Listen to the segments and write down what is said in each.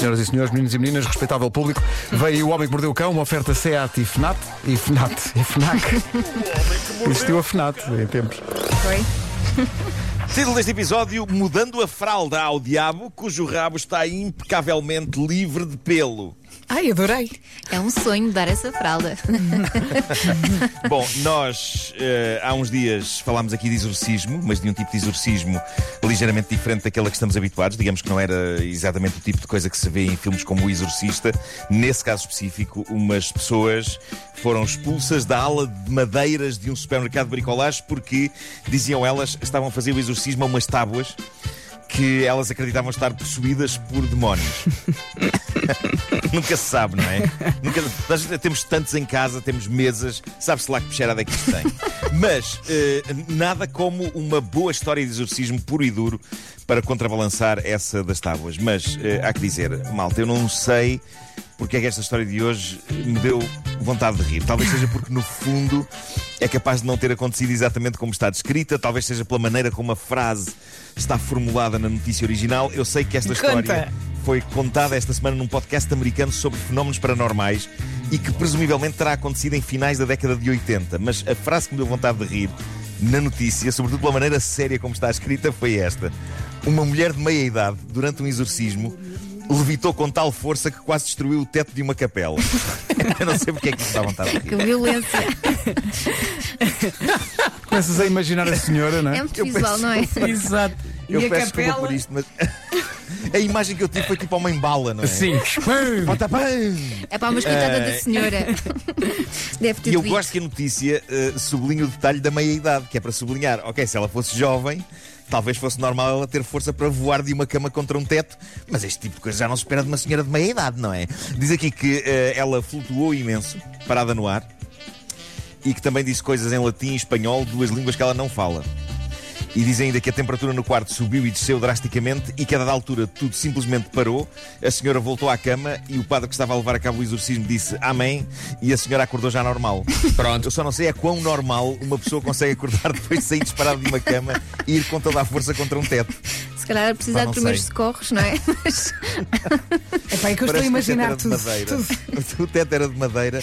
Senhoras e senhores, meninos e meninas, respeitável público, veio o Homem que Mordeu o Cão, uma oferta SEAT e FNAT, e FNAT, e FNAC. Existiu a FNAT em tempos. Foi? Título deste episódio: Mudando a fralda ao diabo, cujo rabo está impecavelmente livre de pelo. Ai, adorei. É um sonho dar essa fralda. Bom, nós eh, há uns dias falámos aqui de exorcismo, mas de um tipo de exorcismo ligeiramente diferente daquele a que estamos habituados. Digamos que não era exatamente o tipo de coisa que se vê em filmes como O Exorcista. Nesse caso específico, umas pessoas foram expulsas da ala de madeiras de um supermercado de bricolagem porque, diziam elas, estavam a fazer o exorcismo a umas tábuas que elas acreditavam estar possuídas por demónios. Nunca se sabe, não é? Nunca, nós temos tantos em casa, temos mesas, sabe-se lá que peixeirada é que isto tem. Mas eh, nada como uma boa história de exorcismo puro e duro para contrabalançar essa das tábuas. Mas eh, há que dizer, malta, eu não sei porque é que esta história de hoje me deu vontade de rir. Talvez seja porque, no fundo, é capaz de não ter acontecido exatamente como está descrita, talvez seja pela maneira como a frase está formulada na notícia original. Eu sei que esta história Conta. Foi contada esta semana num podcast americano sobre fenómenos paranormais e que presumivelmente terá acontecido em finais da década de 80. Mas a frase que me deu vontade de rir na notícia, sobretudo pela maneira séria como está escrita, foi esta: Uma mulher de meia idade, durante um exorcismo, levitou com tal força que quase destruiu o teto de uma capela. Eu não sei porque é que isso dá vontade de Que rir. violência. Começas a imaginar a senhora, não é? É muito visual, penso- não é? Exato. Eu e a peço desculpa capela? por isto, mas a imagem que eu tive foi tipo uma embala, não é? Sim. Bota! É para uma coitada da senhora. Deve ter E eu doído. gosto que a notícia sublinhe o detalhe da meia-idade, que é para sublinhar, ok, se ela fosse jovem, talvez fosse normal ela ter força para voar de uma cama contra um teto, mas este tipo de coisa já não se espera de uma senhora de meia-idade, não é? Diz aqui que eh, ela flutuou imenso, parada no ar, e que também disse coisas em latim e espanhol, duas línguas que ela não fala. E diz ainda que a temperatura no quarto subiu e desceu drasticamente e que a dada altura tudo simplesmente parou. A senhora voltou à cama e o padre que estava a levar a cabo o exorcismo disse Amém e a senhora acordou já normal. Pronto. Eu só não sei é quão normal uma pessoa consegue acordar depois de sair disparado de uma cama e ir com toda a força contra um teto. Se calhar precisar Pá, de primeiros sei. socorros, não é? Mas é que eu estou a Parece que o teto imaginar era de tudo. madeira. tudo. O teto era de madeira.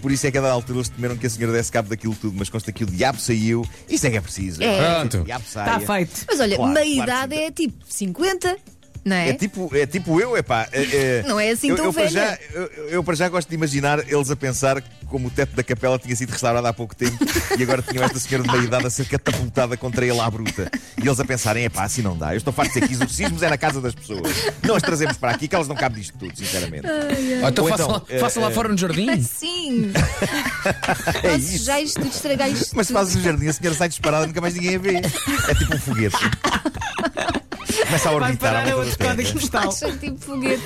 Por isso é que a dada altura eles temeram que a senhora desse cabo daquilo tudo, mas consta que o diabo saiu. Isso é que é preciso. É. Pronto. O diabo saia. Está feito. Mas olha, Claro, meia claro é tipo 50, não é? É tipo, é tipo eu, epá. É, é, Não é assim eu, tão eu para já, eu, eu para já gosto de imaginar eles a pensar como o teto da capela tinha sido restaurado há pouco tempo e agora tinham esta senhora de meia idade a ser catapultada contra ele à bruta. E eles a pensarem, epá, assim não dá. Eu estou farto de dizer que exorcismos é na casa das pessoas. Não as trazemos para aqui que elas não cabem disto tudo, sinceramente. Ou então Ou faça, então, lá, eh, faça lá eh, fora no jardim. Sim! É Posso isso. já isto estragar isto. Mas fazes no jardim, a senhora sai disparada e nunca mais ninguém a vê. É tipo um foguete. Começa a Vai orbitar à parar a volta outro da código Terra. postal. Acha tipo foguete.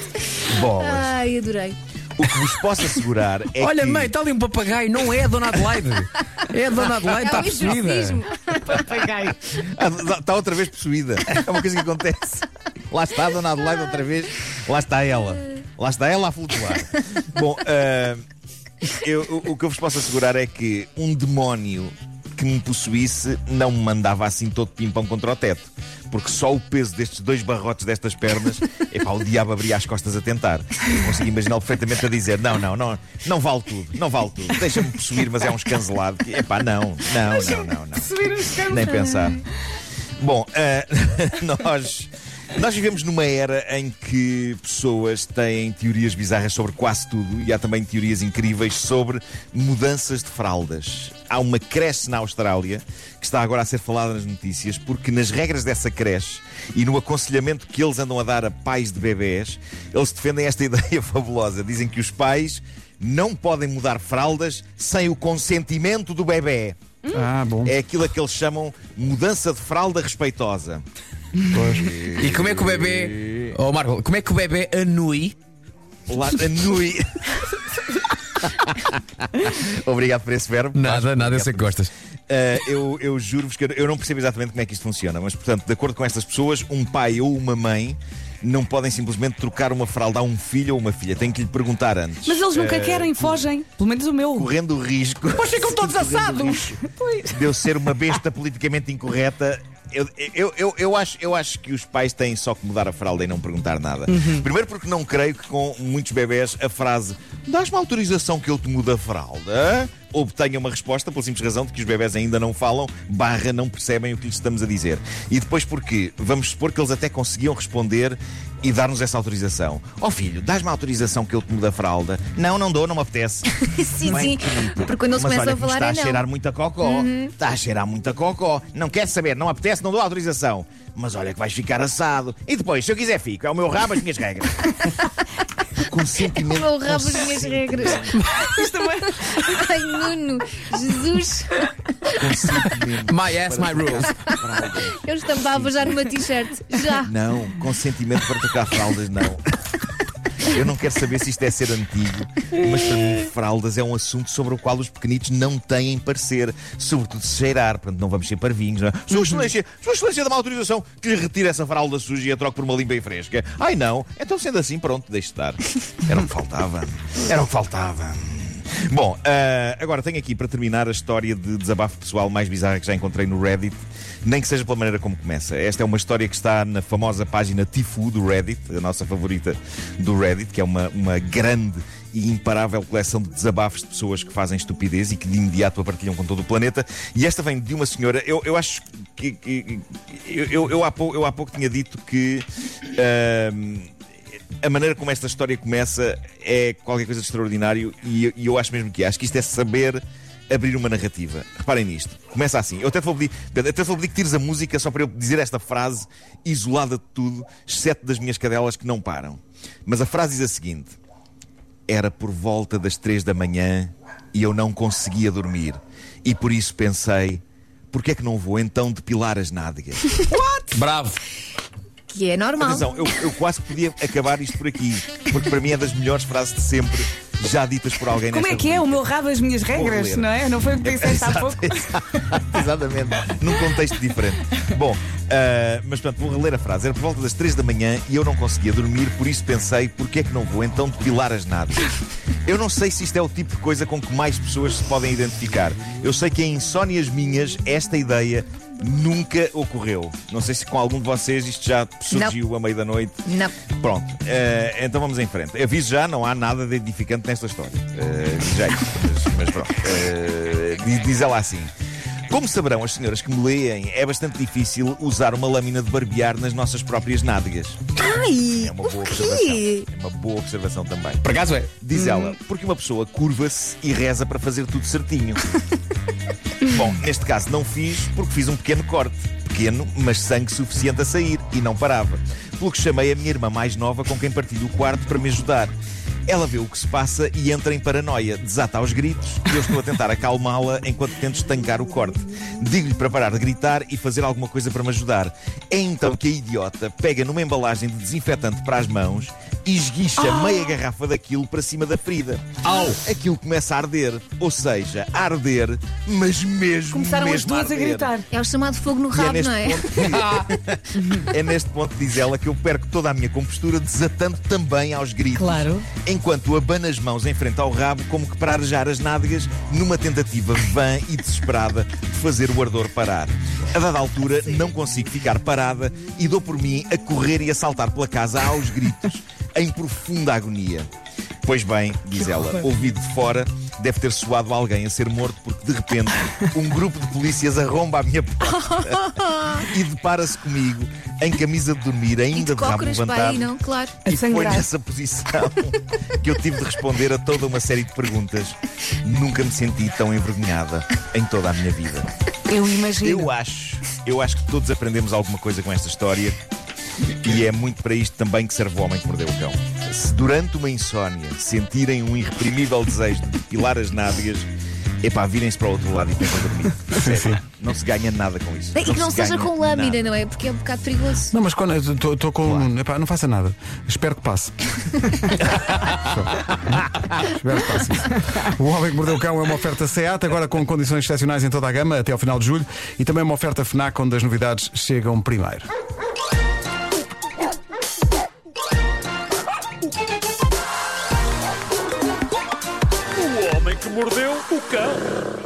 Bolas. Ai, adorei. O que vos posso assegurar é Olha, que... mãe, está ali um papagaio. Não é a Dona Adelaide. É a Dona Adelaide, está É um possuída. exorcismo. Papagaio. Ah, Está outra vez possuída. É uma coisa que acontece. Lá está a Dona Adelaide outra vez. Lá está ela. Lá está ela a flutuar. Bom, ah, eu- o, o que eu vos posso assegurar é que um demónio que me possuísse não me mandava assim todo pimpão contra o teto. Porque só o peso destes dois barrotes destas pernas, epá, o diabo abria as costas a tentar. Eu consigo imaginar perfeitamente a dizer: não, não, não, não vale tudo, não vale tudo. Deixa-me possuir, mas é um escancelado. Epá, não, não, não, não, não. Campos. Nem pensar. Bom, eh, nós, nós vivemos numa era em que pessoas têm teorias bizarras sobre quase tudo e há também teorias incríveis sobre mudanças de fraldas. Há uma creche na Austrália que está agora a ser falada nas notícias porque, nas regras dessa creche e no aconselhamento que eles andam a dar a pais de bebés, eles defendem esta ideia fabulosa. Dizem que os pais não podem mudar fraldas sem o consentimento do bebê. Ah, bom. É aquilo a que eles chamam mudança de fralda respeitosa. Pois. E como é que o bebê. Oh, Marco, como é que o bebê anui? Lá, anui. Obrigado por esse verbo. Nada, nada, eu sei que gostas. Uh, eu, eu juro-vos que eu- eu não percebo exatamente como é que isto funciona, mas, portanto, de acordo com estas pessoas, um pai ou uma mãe não podem simplesmente trocar uma fralda a um filho ou uma filha. Tem que lhe perguntar antes. Mas eles nunca Uh, querem, fogem. Pelo menos o meu. Correndo o risco. Depois ficam todos assados. risco De eu ser uma besta politicamente incorreta, eu, eu, eu, eu acho, eu acho que os pais têm só que mudar a fralda e não perguntar nada. Primeiro porque não creio que com muitos bebés a frase dás-me autorização que eu te mude a fralda obtenha uma resposta pela simples razão de que os bebés ainda não falam, barra não percebem o que lhes estamos a dizer. E depois porque vamos supor que eles até conseguiam responder e dar-nos essa autorização. Ó oh, filho, dás-me a autorização que eu te mudo a fralda? Não, não dou, não me apetece. sim, Bem, sim. querido, Porque quando eles começam olha a falar está é a não. cheirar muita cocó. Está a cheirar muita cocó. Não quer saber, não apetece, não dou autorização. Mas olha que vais ficar assado. E depois, se eu quiser, fico. É o meu rabo, as minhhas regras. O Consentimento. meu rabo, as minhas regras. Ai, Nuno, Jesus, Consentimento. My ass, my rules. eu estampava já numa t-shirt. Já. Não, consentimento para tocar fraldas, não. Eu não quero saber se isto é ser antigo, mas para mim, fraldas é um assunto sobre o qual os pequenitos não têm parecer, sobretudo se cheirar. Portanto, não vamos ser parvinhos. Não é? Sua Excelência, Sua Excelência dá uma autorização que lhe retire essa fralda suja e a troque por uma limpa e fresca. Ai não, então sendo assim, pronto, deixe estar. Era o que faltava. Era o que faltava. Bom, ah, agora tenho aqui para terminar a história de desabafo pessoal mais bizarra que já encontrei no Reddit, nem que seja pela maneira como começa. Esta é uma história que está na famosa página Tifu do Reddit, a nossa favorita do Reddit, que é uma, uma grande e imparável coleção de desabafos de pessoas que fazem estupidez e que de imediato a partilham com todo o planeta. E esta vem de uma senhora, eu, eu acho que. que- eu, eu, eu há pouco, eu há pouco tinha dito que. ahm, a maneira como esta história começa é qualquer coisa de extraordinário e, e eu acho mesmo que é. Acho que isto é saber abrir uma narrativa. Reparem nisto. Começa assim. Eu até te vou pedir, até te vou pedir que tires a música só para eu dizer esta frase isolada de tudo, exceto das minhas cadelas que não param. Mas a frase diz a seguinte: Era por volta das três da manhã e eu não conseguia dormir. E por isso pensei: por que é que não vou então depilar as nádegas? Bravo. Que é normal. Atenção, eu, eu quase podia acabar isto por aqui, porque para mim é das melhores frases de sempre, já ditas por alguém Como é que é? O rubrica. meu rabo, as minhas regras, não é? Não foi o que disseste há pouco? Exatamente, num contexto diferente. Bom, ah, mas portanto, vou reler a frase. Era por volta das 3 da manhã e eu não conseguia dormir, por isso pensei, porque é que não vou então depilar as nádegas? Eu não sei se isto é o tipo de coisa com que mais pessoas se podem identificar. Eu sei que em insónias minhas, esta ideia nunca ocorreu. Não sei se com algum de vocês isto já surgiu à meia da noite. Não. Pronto, eh, então vamos em frente. Aviso já, não há nada de edificante nesta história. Aviso já isso, mas, mas pronto. Diz, diz ela assim. Como saberão as senhoras que me leem, é bastante difícil usar uma lâmina de barbear nas nossas próprias nádegas. Ai, É uma boa o observação. É uma boa observação também. Por acaso é? Diz ela, porque uma pessoa curva-se e reza para fazer tudo certinho. Bom, neste caso não fiz porque fiz um pequeno corte. Pequeno, mas sangue suficiente a sair e não parava. Pelo que chamei a minha irmã mais nova com quem partilho o quarto para me ajudar. Ela vê o que se passa e entra em paranoia, desata aos gritos e eu estou a tentar acalmá-la enquanto tento estancar o corte. Digo-lhe para parar de gritar e fazer alguma coisa para me ajudar. É então que a idiota pega numa embalagem de desinfetante para as mãos e esguicha meia garrafa daquilo para cima da ferida. Au! Aquilo começa a arder, ou seja, a arder, mas mesmo Começaram as mesmo duas a arder. gritar. É o chamado fogo no E é rabo, neste, não é? ponto, é neste ponto, diz ela, que eu perco toda a minha compostura, desatando também aos gritos. Claro. Enquanto abana as mãos em frente ao rabo, como que para arejar as nádegas, numa tentativa vã e desesperada de fazer o ardor parar. A dada altura, não consigo ficar parada e dou por mim a correr e a saltar pela casa aos gritos, em profunda agonia. Pois bem, diz ela, ouvido de fora, deve ter soado alguém a ser morto porque de repente um grupo de polícias arromba a minha porta e depara-se comigo em camisa de dormir, E ainda de de rabo levantado. aí, não? Claro. E foi nessa posição que eu tive de responder a toda uma série de perguntas. Nunca me senti tão envergonhada em toda a minha vida. Eu imagino. Eu acho, eu acho que todos aprendemos alguma coisa com esta história. E é muito para isto também que serve o homem que mordeu o cão. Se durante uma insónia sentirem um irreprimível desejo de depilar as nádegas, epá, virem-se para o outro lado e tentem dormir. Sério, Não se ganha nada com isso. E que não se seja com lâmina, nada. não é? Porque é um bocado perigoso. Não, mas quando estou com. Epá, não faça nada. Espero que passe. Espero que passe isso. O Homem que Mordeu o Cão é uma oferta SEAT, agora com condições excepcionais em toda a gama, até ao final de julho. E também uma oferta FNAC, onde as novidades chegam primeiro. Mordeu o cão.